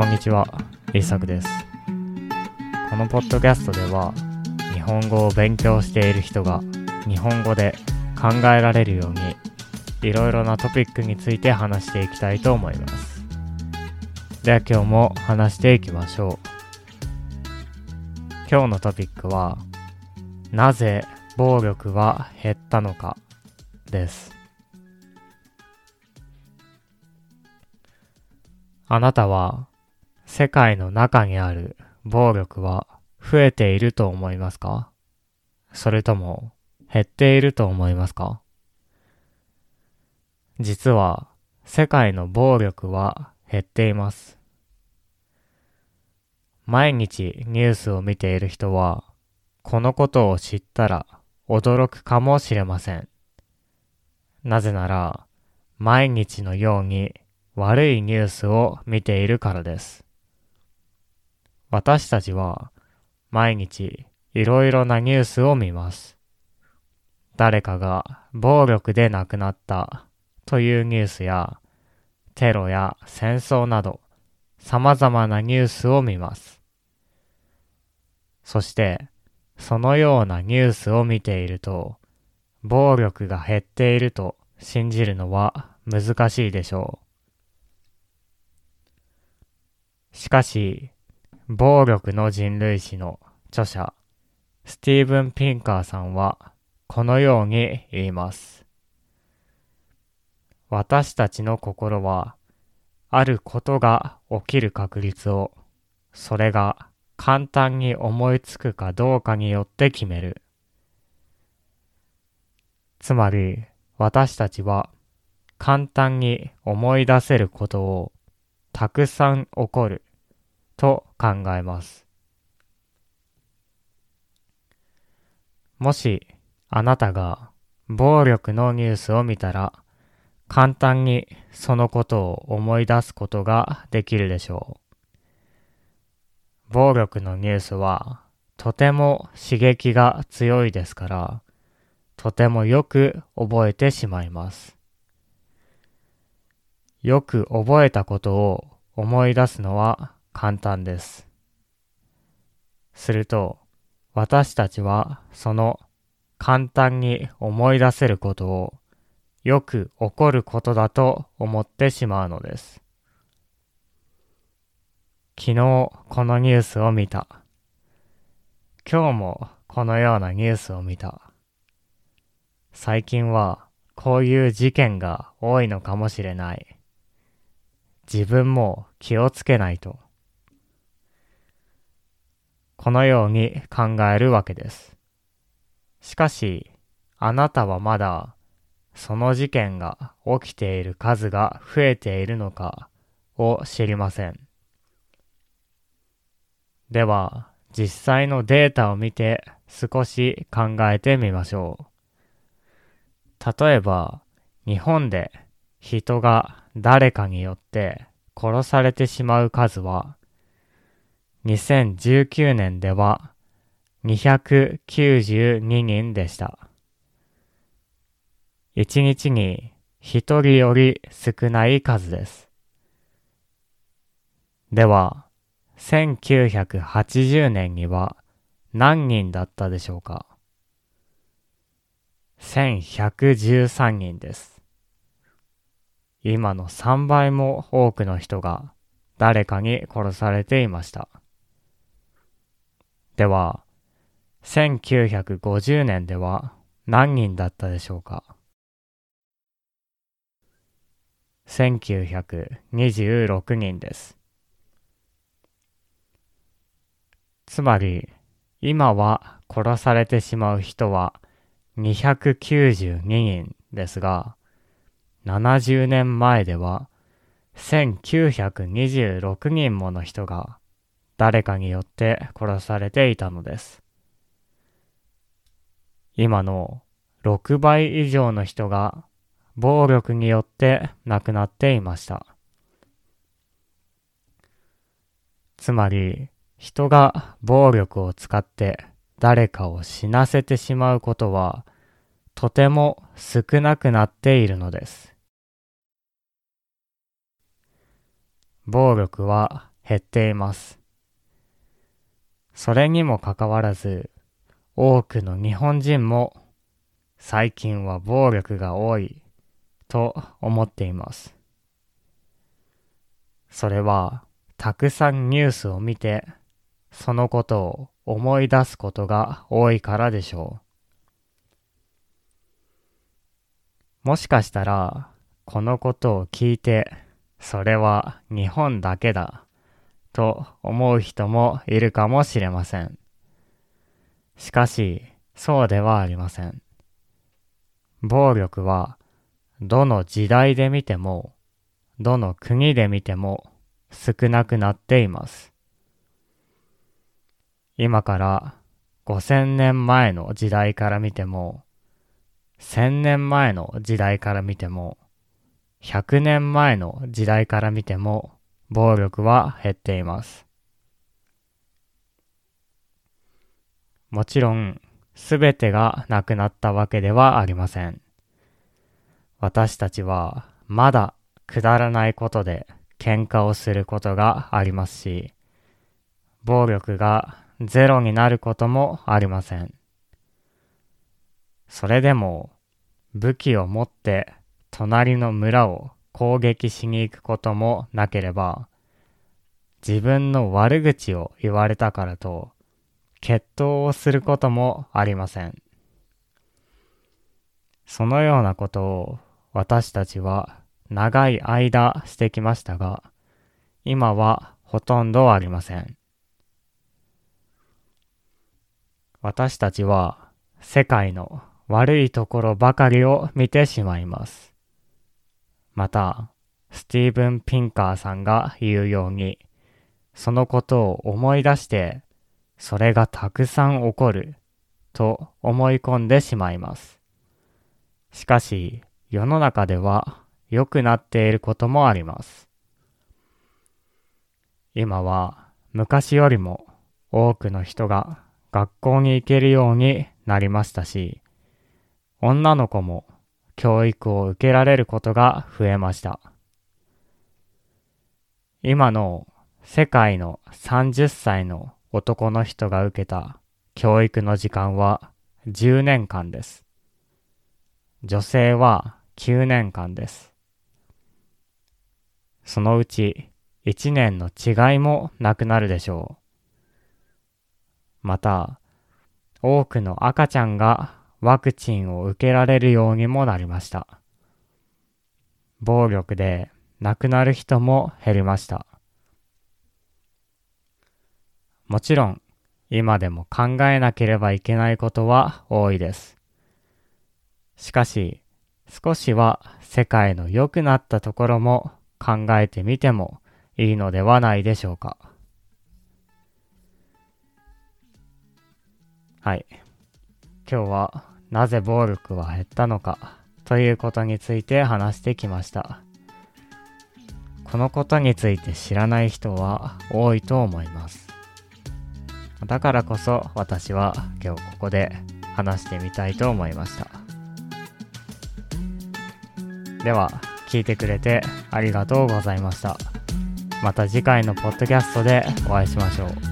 こんにちは、イサクです。このポッドキャストでは、日本語を勉強している人が日本語で考えられるように、いろいろなトピックについて話していきたいと思います。では今日も話していきましょう。今日のトピックは、なぜ暴力は減ったのか？です。あなたは世界の中にある暴力は増えていると思いますか？それとも減っていると思いますか？実は世界の暴力は減っています。毎日ニュースを見ている人はこのことを知ったら驚くかもしれません。なぜなら毎日のように悪いニュースを見ているからです。私たちは毎日いろいろなニュースを見ます。誰かが暴力で亡くなったというニュースやテロや戦争など様々なニュースを見ます。そしてそのようなニュースを見ていると暴力が減っていると信じるのは難しいでしょう。しかし、暴力の人類史の著者、スティーブン・ピンカーさんは、このように言います。私たちの心は、あることが起きる確率を、それが簡単に思いつくかどうかによって決める。つまり、私たちは簡単に思い出せることをたくさん起こると考えます。もしあなたが暴力のニュースを見たら簡単にそのことを思い出すことができるでしょう。暴力のニュースはとても刺激が強いですからとてもよく覚えてしまいます。よく覚えたことを思い出すのは簡単です。すると、私たちはその簡単に思い出せることをよく起こることだと思ってしまうのです。昨日このニュースを見た。今日もこのようなニュースを見た。最近はこういう事件が多いのかもしれない。自分も気をつけないと。このように考えるわけです。しかし、あなたはまだその事件が起きている数が増えているのかを知りません。では、実際のデータを見て少し考えてみましょう。例えば、日本で人が誰かによって殺されてしまう数は2019年では292人でした。1日に1人より少ない数です。では、1980年には何人だったでしょうか ?1113 人です。今の3倍も多くの人が誰かに殺されていました。では、1950年では何人だったでしょうか ?1926 人です。つまり、今は殺されてしまう人は292人ですが、70年前では1926人もの人が誰かによって殺されていたのです。今の6倍以上の人が暴力によって亡くなっていました。つまり、人が暴力を使って誰かを死なせてしまうことはとても少なくなっているのです。暴力は減っています。それにもかかわらず、多くの日本人も最近は暴力が多いと思っています。それはたくさんニュースを見てそのことを思い出すことが多いからでしょう。もしかしたらこのことを聞いてそれは日本だけだと思う人もいるかもしれません。しかしそうではありません。暴力はどの時代で見ても、どの国で見ても少なくなっています。今から5000年前の時代から見ても、1000年前の時代から見ても、100年前の時代から見ても、暴力は減っています。もちろん、すべてがなくなったわけではありません。私たちはまだくだらないことで喧嘩をすることがありますし、暴力がゼロになることもありません。それでも武器を持って隣の村を攻撃しに行くこともなければ、自分の悪口を言われたからと決闘をすることもありません。そのようなことを私たちは長い間してきましたが、今はほとんどありません。私たちは世界の悪いところばかりを見てしまいます。また、スティーブン・ピンカーさんが言うように、そのことを思い出してそれがたくさん起こると思い込んでしまいます。しかし世の中では良くなっていることもあります。今は昔よりも多くの人が学校に行けるようになりましたし、女の子も教育を受けられることが増えました。今の世界の30歳の男の人が受けた教育の時間は10年間です。女性は9年間です。そのうち1年の違いもなくなるでしょう。また、多くの赤ちゃんがワクチンを受けられるようにもなりました。暴力で亡くなる人も減りました。もちろん、今でも考えなければいけないことは多いです。しかし、少しは世界の良くなったところも考えてみてもいいのではないでしょうか。はい。今日はなぜ暴力は減ったのかということについて話してきました。このことについて知らない人は多いと思います。だからこそ私は今日ここで話してみたいと思いました。では、聞いてくれてありがとうございました。また次回のポッドキャストでお会いしましょう。